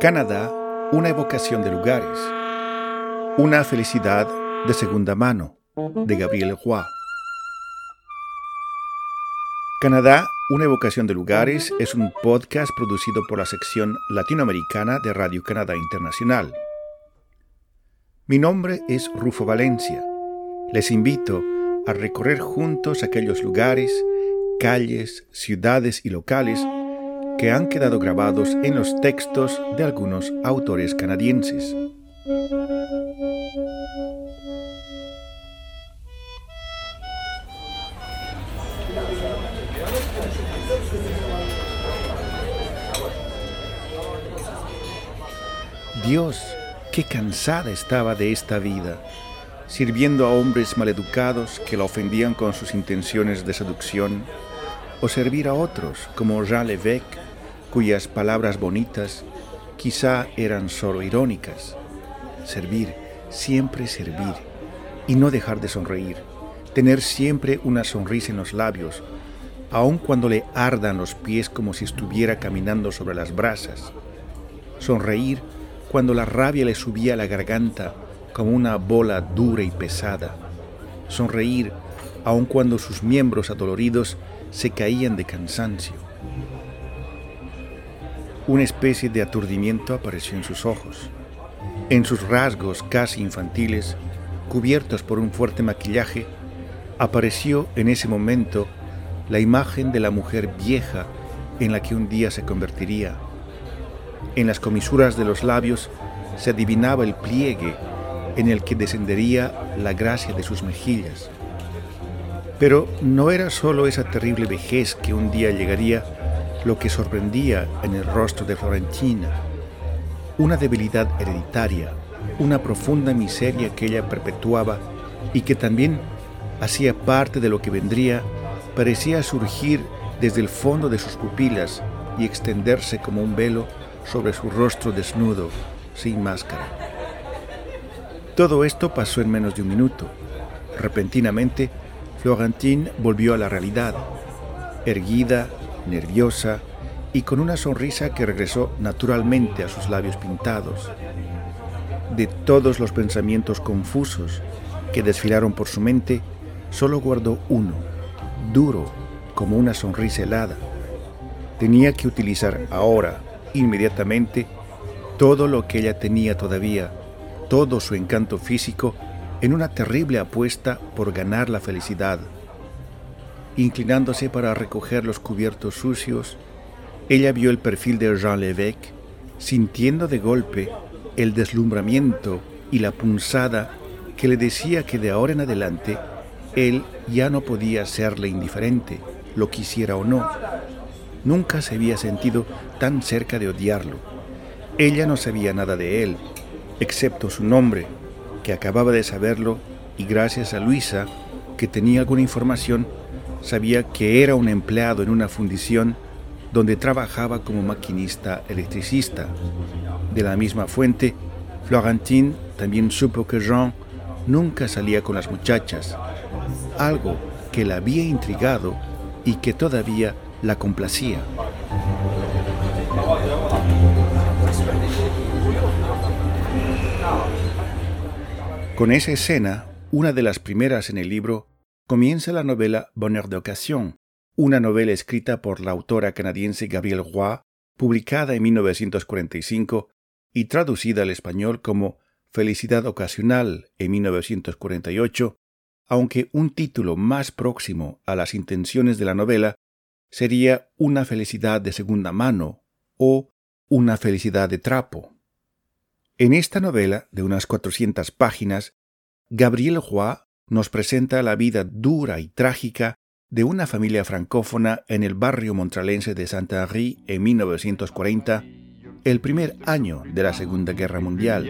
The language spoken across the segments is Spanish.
Canadá, una evocación de lugares. Una felicidad de segunda mano, de Gabriel Roy. Canadá, una evocación de lugares es un podcast producido por la sección latinoamericana de Radio Canadá Internacional. Mi nombre es Rufo Valencia. Les invito a recorrer juntos aquellos lugares, calles, ciudades y locales que han quedado grabados en los textos de algunos autores canadienses. Dios, qué cansada estaba de esta vida, sirviendo a hombres maleducados que la ofendían con sus intenciones de seducción, o servir a otros como Jean Lévesque, cuyas palabras bonitas quizá eran solo irónicas. Servir, siempre servir, y no dejar de sonreír, tener siempre una sonrisa en los labios, aun cuando le ardan los pies como si estuviera caminando sobre las brasas. Sonreír cuando la rabia le subía a la garganta como una bola dura y pesada. Sonreír aun cuando sus miembros adoloridos se caían de cansancio. Una especie de aturdimiento apareció en sus ojos. En sus rasgos casi infantiles, cubiertos por un fuerte maquillaje, apareció en ese momento la imagen de la mujer vieja en la que un día se convertiría en las comisuras de los labios se adivinaba el pliegue en el que descendería la gracia de sus mejillas. Pero no era sólo esa terrible vejez que un día llegaría lo que sorprendía en el rostro de Florentina, una debilidad hereditaria, una profunda miseria que ella perpetuaba y que también hacía parte de lo que vendría, parecía surgir desde el fondo de sus pupilas y extenderse como un velo sobre su rostro desnudo, sin máscara. Todo esto pasó en menos de un minuto. Repentinamente, Florentine volvió a la realidad, erguida, nerviosa y con una sonrisa que regresó naturalmente a sus labios pintados. De todos los pensamientos confusos que desfilaron por su mente, solo guardó uno, duro como una sonrisa helada. Tenía que utilizar ahora, inmediatamente todo lo que ella tenía todavía, todo su encanto físico, en una terrible apuesta por ganar la felicidad. Inclinándose para recoger los cubiertos sucios, ella vio el perfil de Jean Lévesque, sintiendo de golpe el deslumbramiento y la punzada que le decía que de ahora en adelante él ya no podía serle indiferente, lo quisiera o no. Nunca se había sentido tan cerca de odiarlo. Ella no sabía nada de él, excepto su nombre, que acababa de saberlo, y gracias a Luisa, que tenía alguna información, sabía que era un empleado en una fundición donde trabajaba como maquinista electricista. De la misma fuente, Florentine también supo que Jean nunca salía con las muchachas, algo que la había intrigado y que todavía la complacía. Con esa escena, una de las primeras en el libro, comienza la novela Bonheur d'occasion, una novela escrita por la autora canadiense Gabrielle Roy, publicada en 1945 y traducida al español como Felicidad ocasional en 1948, aunque un título más próximo a las intenciones de la novela sería una felicidad de segunda mano o una felicidad de trapo. En esta novela, de unas 400 páginas, Gabriel Roy nos presenta la vida dura y trágica de una familia francófona en el barrio montralense de Saint-Henri en 1940 el primer año de la Segunda Guerra Mundial.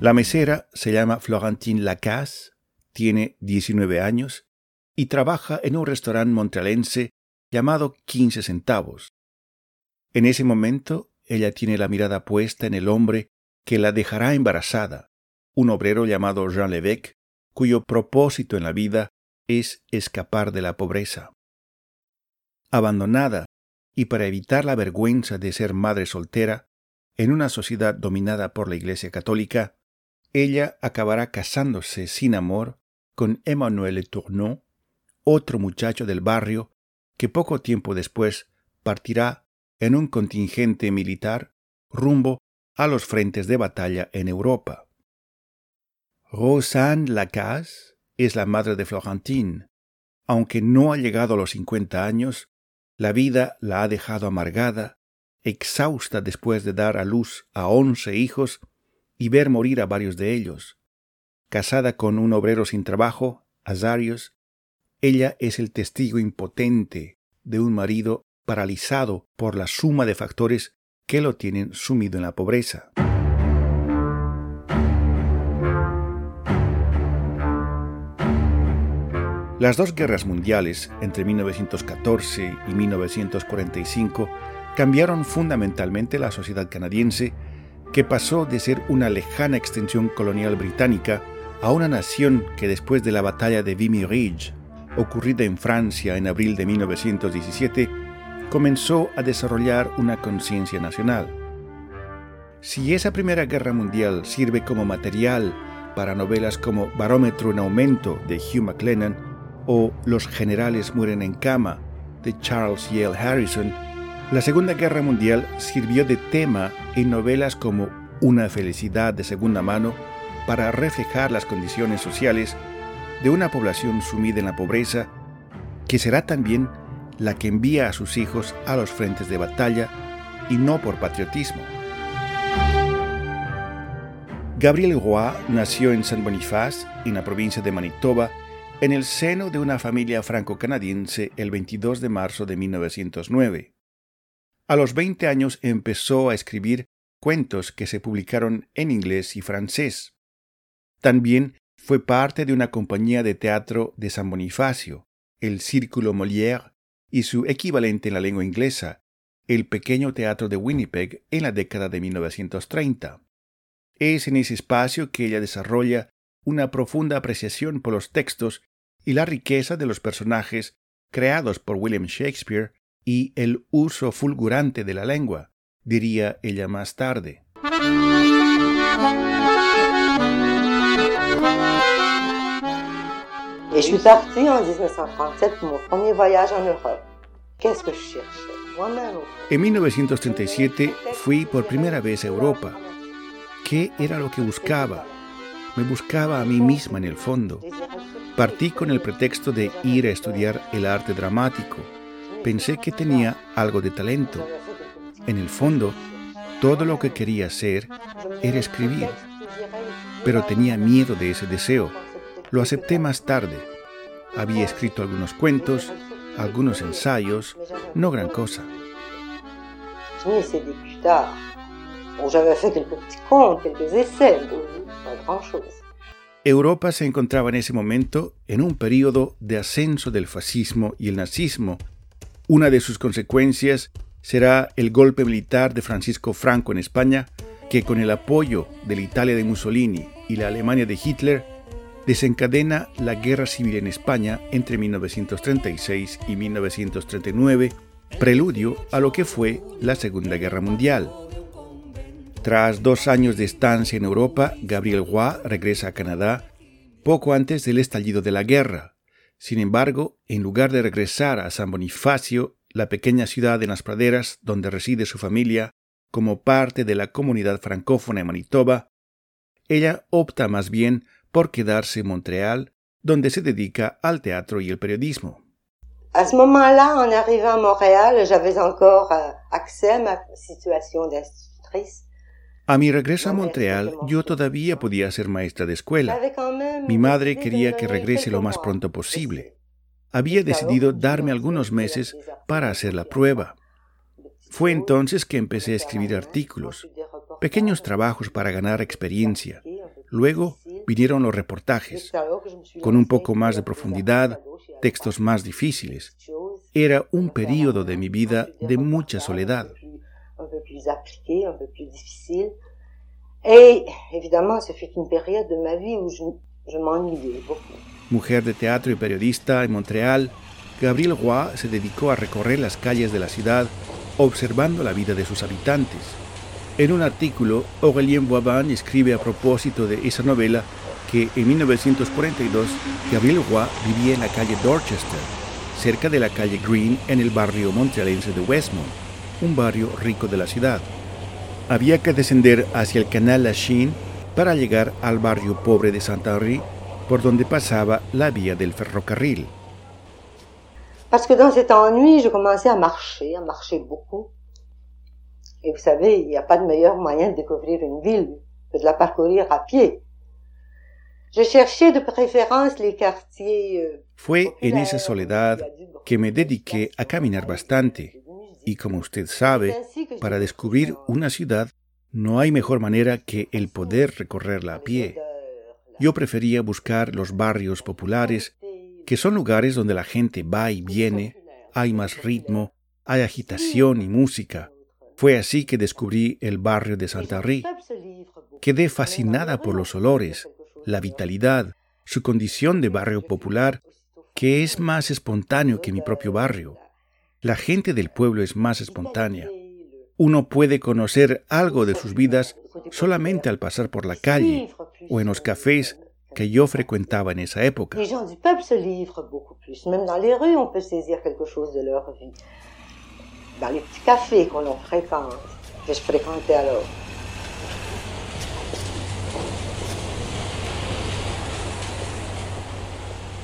La mesera se llama Florentine Lacasse, tiene 19 años y trabaja en un restaurante montrealense llamado 15 centavos. En ese momento, ella tiene la mirada puesta en el hombre que la dejará embarazada, un obrero llamado Jean Levesque, cuyo propósito en la vida es escapar de la pobreza. Abandonada y para evitar la vergüenza de ser madre soltera, en una sociedad dominada por la Iglesia Católica, ella acabará casándose sin amor con Emmanuel Tournon, otro muchacho del barrio que poco tiempo después partirá en un contingente militar rumbo a los frentes de batalla en Europa. Rosanne Lacaze es la madre de Florentine. Aunque no ha llegado a los cincuenta años, la vida la ha dejado amargada, exhausta después de dar a luz a once hijos y ver morir a varios de ellos. Casada con un obrero sin trabajo, Azarios, ella es el testigo impotente de un marido paralizado por la suma de factores que lo tienen sumido en la pobreza. Las dos guerras mundiales, entre 1914 y 1945, cambiaron fundamentalmente la sociedad canadiense, que pasó de ser una lejana extensión colonial británica a una nación que después de la batalla de Vimy Ridge, ocurrida en Francia en abril de 1917, comenzó a desarrollar una conciencia nacional. Si esa Primera Guerra Mundial sirve como material para novelas como Barómetro en Aumento de Hugh MacLennan o Los generales mueren en cama de Charles Yale Harrison, la Segunda Guerra Mundial sirvió de tema en novelas como Una felicidad de segunda mano para reflejar las condiciones sociales de una población sumida en la pobreza, que será también la que envía a sus hijos a los frentes de batalla y no por patriotismo. Gabriel Roy nació en San Boniface, en la provincia de Manitoba, en el seno de una familia franco-canadiense el 22 de marzo de 1909. A los 20 años empezó a escribir cuentos que se publicaron en inglés y francés. También fue parte de una compañía de teatro de San Bonifacio, el Círculo Molière, y su equivalente en la lengua inglesa, el Pequeño Teatro de Winnipeg en la década de 1930. Es en ese espacio que ella desarrolla una profunda apreciación por los textos y la riqueza de los personajes creados por William Shakespeare y el uso fulgurante de la lengua, diría ella más tarde. Et je suis partie en 1937 pour mon premier voyage en Europe. Qu'est-ce que je cherchais. En 1937 fui por primera vez a Europa. ¿Qué era lo que buscaba? Me buscaba a mí misma en el fondo. Partí con el pretexto de ir a estudiar el arte dramático. Pensé que tenía algo de talento. En el fondo, todo lo que quería hacer era escribir. Pero tenía miedo de ese deseo. Lo acepté más tarde. Había escrito algunos cuentos, algunos ensayos, no gran cosa. Europa se encontraba en ese momento en un periodo de ascenso del fascismo y el nazismo. Una de sus consecuencias será el golpe militar de Francisco Franco en España, que con el apoyo de la Italia de Mussolini y la Alemania de Hitler desencadena la guerra civil en España entre 1936 y 1939, preludio a lo que fue la Segunda Guerra Mundial. Tras dos años de estancia en Europa, Gabriel Roy regresa a Canadá poco antes del estallido de la guerra. Sin embargo, en lugar de regresar a San Bonifacio, la pequeña ciudad en las praderas donde reside su familia, como parte de la comunidad francófona en Manitoba, ella opta más bien por quedarse en Montreal, donde se dedica al teatro y el periodismo. À ce moment-là, en arrivant à Montréal, j'avais encore euh, accès à ma situation d'institutrice. A mi regreso a Montreal, yo todavía podía ser maestra de escuela. Mi madre quería que regrese lo más pronto posible. Había decidido darme algunos meses para hacer la prueba. Fue entonces que empecé a escribir artículos, pequeños trabajos para ganar experiencia. Luego vinieron los reportajes, con un poco más de profundidad, textos más difíciles. era un periodo de mi vida de mucha soledad. Mujer de teatro y periodista en Montreal, Gabriel Roy se dedicó a recorrer las calles de la ciudad observando la vida de sus habitantes. En un artículo, Aurélien Boivin escribe a propósito de esa novela que en 1942 Gabriel Roy vivía en la calle Dorchester, cerca de la calle Green en el barrio montrealense de Westmont, un barrio rico de la ciudad. Había que descender hacia el canal Lachine para llegar al barrio pobre de Saint-Henri, por donde pasaba la vía del ferrocarril. Parce que dans cet ennui, je commençais à marcher, à marcher beaucoup. Et vous savez, il n'y a pas de meilleur moyen de découvrir une ville que de la parcourir à pied. Je cherchais de préférence les quartiers. Euh, Fue en esa soledad que me dediqué a caminar bastante. Y como usted sabe, para descubrir una ciudad no hay mejor manera que el poder recorrerla a pie. Yo prefería buscar los barrios populares que son lugares donde la gente va y viene, hay más ritmo, hay agitación y música. Fue así que descubrí el barrio de Santa Rita. Quedé fascinada por los olores, la vitalidad, su condición de barrio popular, que es más espontáneo que mi propio barrio. La gente del pueblo es más espontánea. Uno puede conocer algo de sus vidas solamente al pasar por la calle o en los cafés que yo frecuentaba en esa época.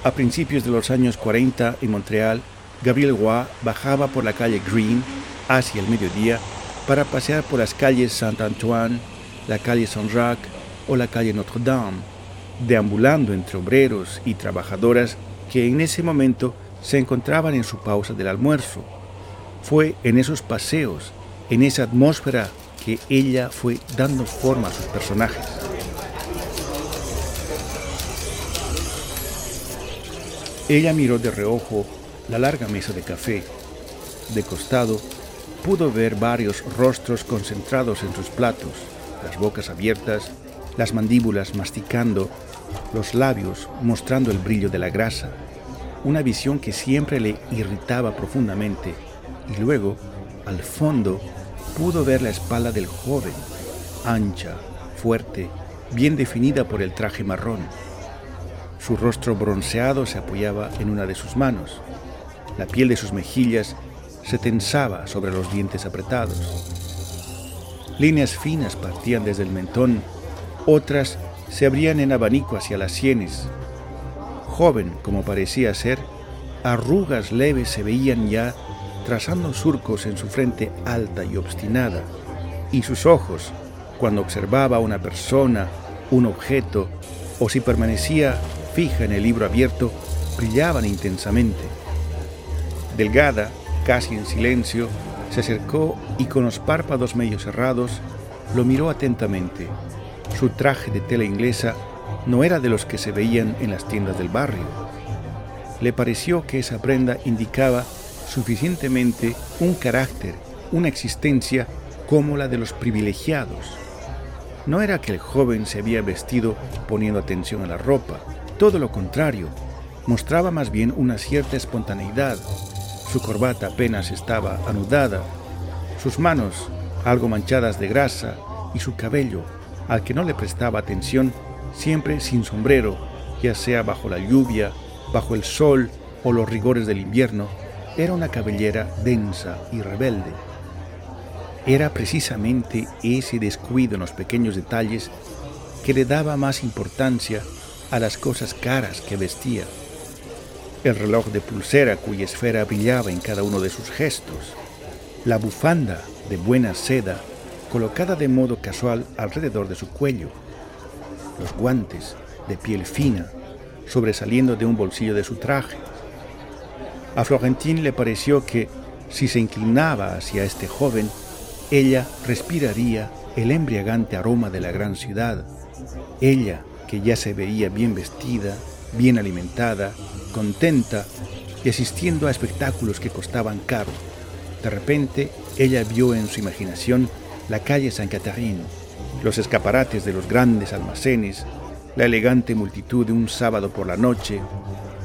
A principios de los años 40 en Montreal, Gabriel Roy bajaba por la calle Green hacia el mediodía para pasear por las calles Saint-Antoine, la calle Saint-Jacques o la calle Notre-Dame deambulando entre obreros y trabajadoras que en ese momento se encontraban en su pausa del almuerzo. Fue en esos paseos, en esa atmósfera, que ella fue dando forma a sus personajes. Ella miró de reojo la larga mesa de café. De costado, pudo ver varios rostros concentrados en sus platos, las bocas abiertas las mandíbulas masticando, los labios mostrando el brillo de la grasa, una visión que siempre le irritaba profundamente, y luego, al fondo, pudo ver la espalda del joven, ancha, fuerte, bien definida por el traje marrón. Su rostro bronceado se apoyaba en una de sus manos. La piel de sus mejillas se tensaba sobre los dientes apretados. Líneas finas partían desde el mentón otras se abrían en abanico hacia las sienes. Joven como parecía ser, arrugas leves se veían ya trazando surcos en su frente alta y obstinada, y sus ojos, cuando observaba a una persona, un objeto, o si permanecía fija en el libro abierto, brillaban intensamente. Delgada, casi en silencio, se acercó y con los párpados medio cerrados lo miró atentamente. Su traje de tela inglesa no era de los que se veían en las tiendas del barrio. Le pareció que esa prenda indicaba suficientemente un carácter, una existencia como la de los privilegiados. No era que el joven se había vestido poniendo atención a la ropa, todo lo contrario, mostraba más bien una cierta espontaneidad. Su corbata apenas estaba anudada, sus manos algo manchadas de grasa y su cabello al que no le prestaba atención, siempre sin sombrero, ya sea bajo la lluvia, bajo el sol o los rigores del invierno, era una cabellera densa y rebelde. Era precisamente ese descuido en los pequeños detalles que le daba más importancia a las cosas caras que vestía. El reloj de pulsera cuya esfera brillaba en cada uno de sus gestos, la bufanda de buena seda colocada de modo casual alrededor de su cuello, los guantes de piel fina sobresaliendo de un bolsillo de su traje. A Florentín le pareció que si se inclinaba hacia este joven, ella respiraría el embriagante aroma de la gran ciudad. Ella, que ya se veía bien vestida, bien alimentada, contenta, y asistiendo a espectáculos que costaban caro. De repente, ella vio en su imaginación la calle San Catherine, los escaparates de los grandes almacenes, la elegante multitud de un sábado por la noche,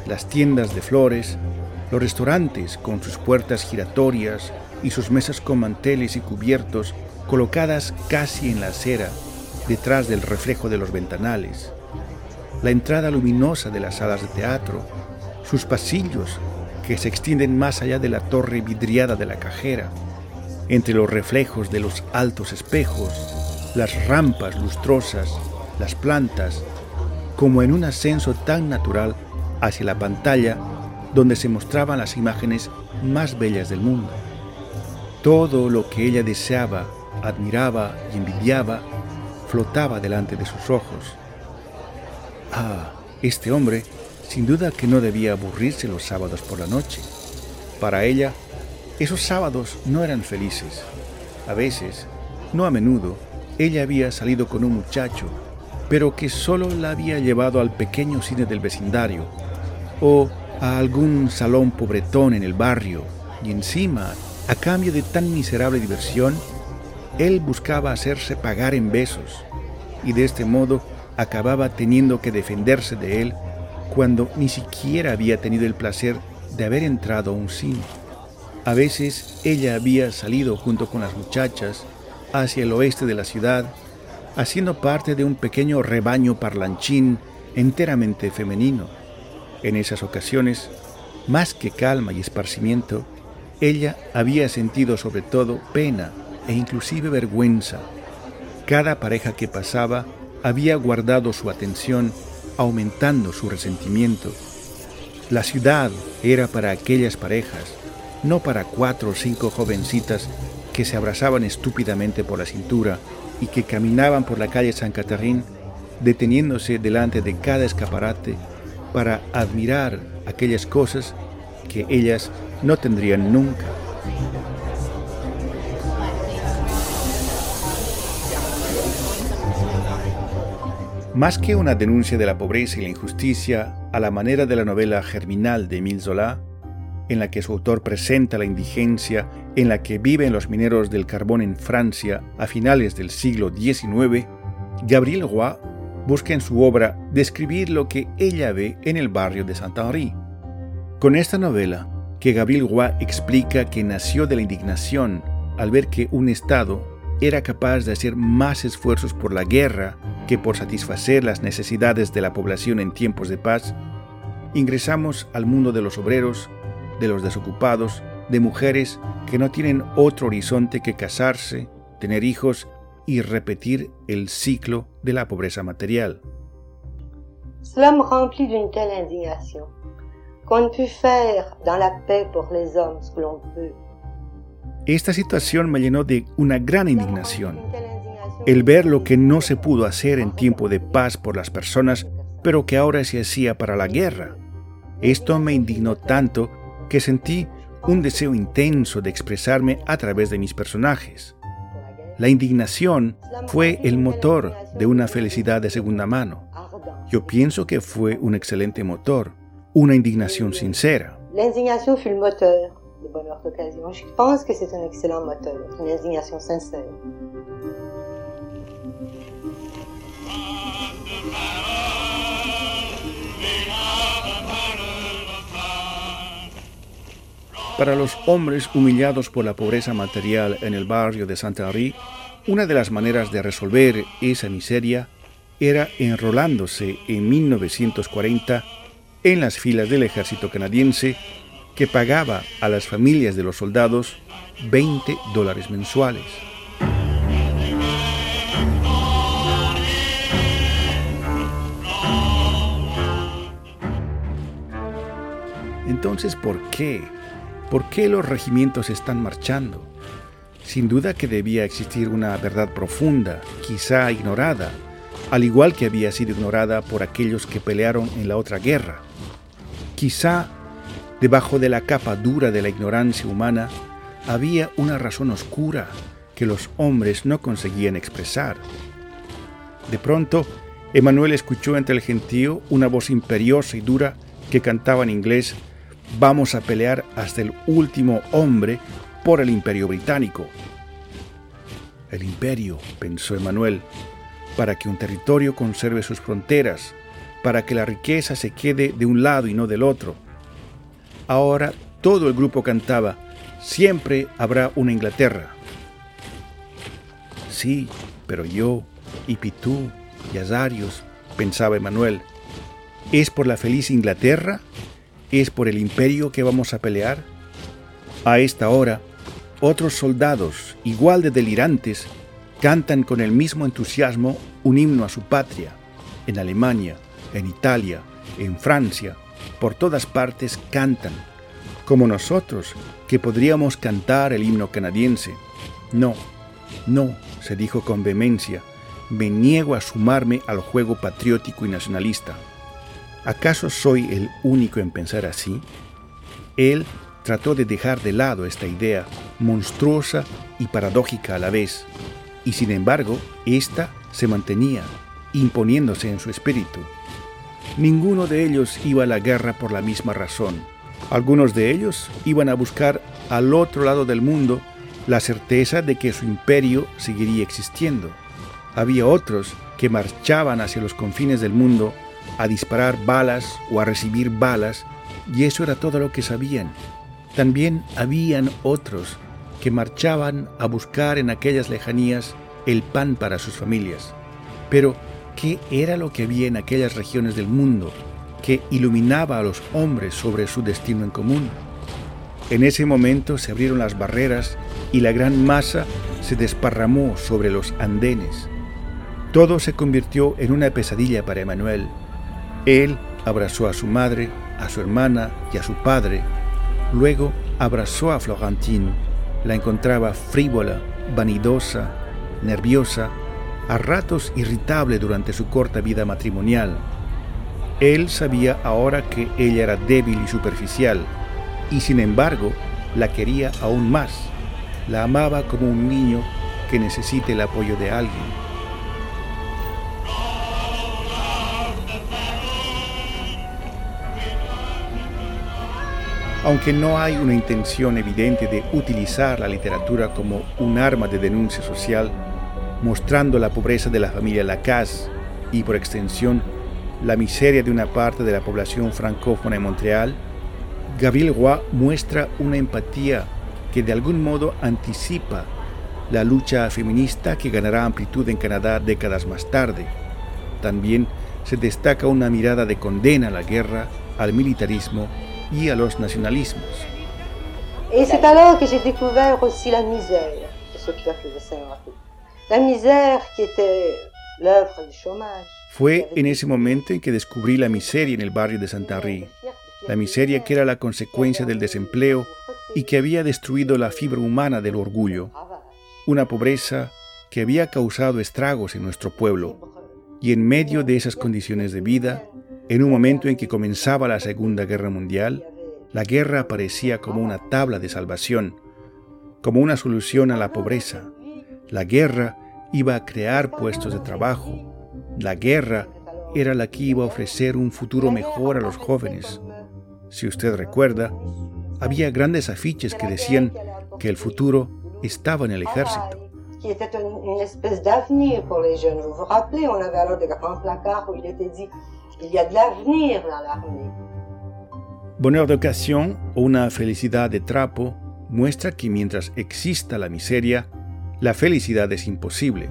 las tiendas de flores, los restaurantes con sus puertas giratorias y sus mesas con manteles y cubiertos colocadas casi en la acera, detrás del reflejo de los ventanales, la entrada luminosa de las salas de teatro, sus pasillos que se extienden más allá de la torre vidriada de la cajera, entre los reflejos de los altos espejos, las rampas lustrosas, las plantas, como en un ascenso tan natural hacia la pantalla donde se mostraban las imágenes más bellas del mundo. Todo lo que ella deseaba, admiraba y envidiaba flotaba delante de sus ojos. Ah, este hombre sin duda que no debía aburrirse los sábados por la noche. Para ella, esos sábados no eran felices. A veces, no a menudo, ella había salido con un muchacho, pero que solo la había llevado al pequeño cine del vecindario o a algún salón pobretón en el barrio, y encima, a cambio de tan miserable diversión, él buscaba hacerse pagar en besos, y de este modo acababa teniendo que defenderse de él cuando ni siquiera había tenido el placer de haber entrado a un cine. A veces ella había salido junto con las muchachas hacia el oeste de la ciudad, haciendo parte de un pequeño rebaño parlanchín enteramente femenino. En esas ocasiones, más que calma y esparcimiento, ella había sentido sobre todo pena e inclusive vergüenza. Cada pareja que pasaba había guardado su atención, aumentando su resentimiento. La ciudad era para aquellas parejas, no para cuatro o cinco jovencitas que se abrazaban estúpidamente por la cintura y que caminaban por la calle San Catherine deteniéndose delante de cada escaparate para admirar aquellas cosas que ellas no tendrían nunca. Más que una denuncia de la pobreza y la injusticia a la manera de la novela Germinal de Émile Zola, en la que su autor presenta la indigencia en la que viven los mineros del carbón en Francia a finales del siglo XIX, Gabriel Roy busca en su obra describir lo que ella ve en el barrio de Saint-Henri. Con esta novela, que Gabriel Roy explica que nació de la indignación al ver que un Estado era capaz de hacer más esfuerzos por la guerra que por satisfacer las necesidades de la población en tiempos de paz, ingresamos al mundo de los obreros, de los desocupados, de mujeres que no tienen otro horizonte que casarse, tener hijos y repetir el ciclo de la pobreza material. Cela me remplit d'une telle indignation qu'on ne peut faire dans la paix pour les hommes ce que l'on peut. Esta situación me llenó de una gran indignación. El ver lo que no se pudo hacer en tiempo de paz por las personas, pero que ahora se hacía para la guerra. Esto me indignó tanto que sentí un deseo intenso de expresarme a través de mis personajes. La indignación fue el motor de una felicidad de segunda mano. Yo pienso que fue un excelente motor, una indignación sincera. La indignación fue el motor de bonheur d'occasion. Je pense que c'est un excellent moteur, une indignation sincère. Para los hombres humillados por la pobreza material en el barrio de Saint-Henri, una de las maneras de resolver esa miseria era enrolándose en 1940 en las filas del ejército canadiense que pagaba a las familias de los soldados 20 dólares mensuales. Entonces, ¿por qué? ¿Por qué los regimientos están marchando? Sin duda que debía existir una verdad profunda, quizá ignorada, al igual que había sido ignorada por aquellos que pelearon en la otra guerra. Quizá debajo de la capa dura de la ignorancia humana había una razón oscura que los hombres no conseguían expresar. De pronto, Emanuel escuchó entre el gentío una voz imperiosa y dura que cantaba en inglés vamos a pelear hasta el último hombre por el imperio británico. El imperio, pensó Emanuel, para que un territorio conserve sus fronteras, para que la riqueza se quede de un lado y no del otro. Ahora todo el grupo cantaba, siempre habrá una Inglaterra. Sí, pero yo, y Pitú, y Azarios, pensaba Emanuel, ¿es por la feliz Inglaterra? ¿Es por el imperio que vamos a pelear? A esta hora, otros soldados, igual de delirantes, cantan con el mismo entusiasmo un himno a su patria, en Alemania, en Italia, en Francia, por todas partes cantan, como nosotros, que podríamos cantar el himno canadiense. No, no, se dijo con vehemencia, me niego a sumarme al juego patriótico y nacionalista. ¿Acaso soy el único en pensar así? Él trató de dejar de lado esta idea, monstruosa y paradójica a la vez, y sin embargo, ésta se mantenía, imponiéndose en su espíritu. Ninguno de ellos iba a la guerra por la misma razón. Algunos de ellos iban a buscar al otro lado del mundo la certeza de que su imperio seguiría existiendo. Había otros que marchaban hacia los confines del mundo a disparar balas o a recibir balas, y eso era todo lo que sabían. También habían otros que marchaban a buscar en aquellas lejanías el pan para sus familias. Pero qué era lo que había en aquellas regiones del mundo que iluminaba a los hombres sobre su destino en común. En ese momento se abrieron las barreras y la gran masa se desparramó sobre los andenes. Todo se convirtió en una pesadilla para Emanuel. Él abrazó a su madre, a su hermana y a su padre. Luego abrazó a Florentine. La encontraba frívola, vanidosa, nerviosa a ratos irritable durante su corta vida matrimonial. Él sabía ahora que ella era débil y superficial, y sin embargo la quería aún más. La amaba como un niño que necesita el apoyo de alguien. Aunque no hay una intención evidente de utilizar la literatura como un arma de denuncia social, mostrando la pobreza de la familia Lacasse y por extensión la miseria de una parte de la población francófona en Montreal, Gabriel Roy muestra una empatía que de algún modo anticipa la lucha feminista que ganará amplitud en Canadá décadas más tarde. También se destaca una mirada de condena a la guerra, al militarismo y a los nacionalismos. Et c'est alors que j'ai découvert la misère de Saint-Henri. La misère qui était l'œuvre du chômage. Fue en ese momento en que descubrí la miseria en el barrio de Saint-Henri, la miseria que era la consecuencia del desempleo y que había destruido la fibra humana del orgullo, una pobreza que había causado estragos en nuestro pueblo. Y en medio de esas condiciones de vida, en un momento en que comenzaba la Segunda Guerra Mundial, la guerra aparecía como una tabla de salvación, como una solución a la pobreza, la guerra iba a crear puestos de trabajo. La guerra era la que iba a ofrecer un futuro mejor a los jóvenes. Si usted recuerda, había grandes afiches que decían que el futuro estaba en el ejército. Bonheur d'occasion o una felicidad de trapo muestra que mientras exista la miseria, la felicidad es imposible.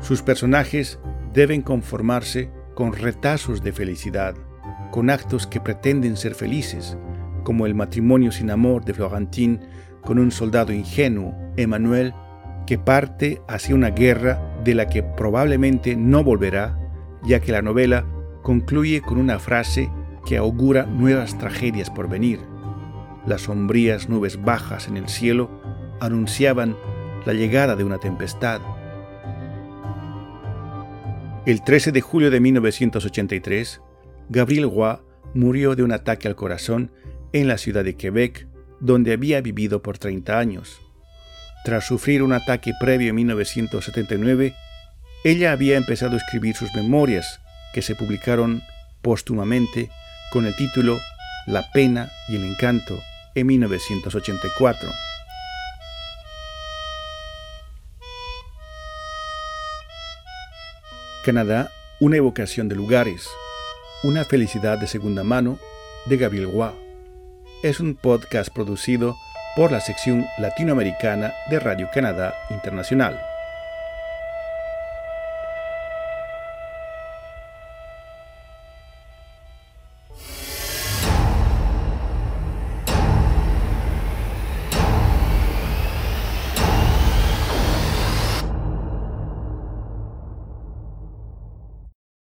Sus personajes deben conformarse con retazos de felicidad, con actos que pretenden ser felices, como el matrimonio sin amor de Florentine con un soldado ingenuo, Emmanuel, que parte hacia una guerra de la que probablemente no volverá, ya que la novela concluye con una frase que augura nuevas tragedias por venir. Las sombrías nubes bajas en el cielo anunciaban la llegada de una tempestad. El 13 de julio de 1983, Gabriel Roy murió de un ataque al corazón en la ciudad de Quebec, donde había vivido por 30 años. Tras sufrir un ataque previo en 1979, ella había empezado a escribir sus memorias, que se publicaron póstumamente con el título La pena y el encanto en 1984. Canadá, una evocación de lugares, una felicidad de segunda mano de Gabriel Roy. Es un podcast producido por la sección latinoamericana de Radio Canadá Internacional.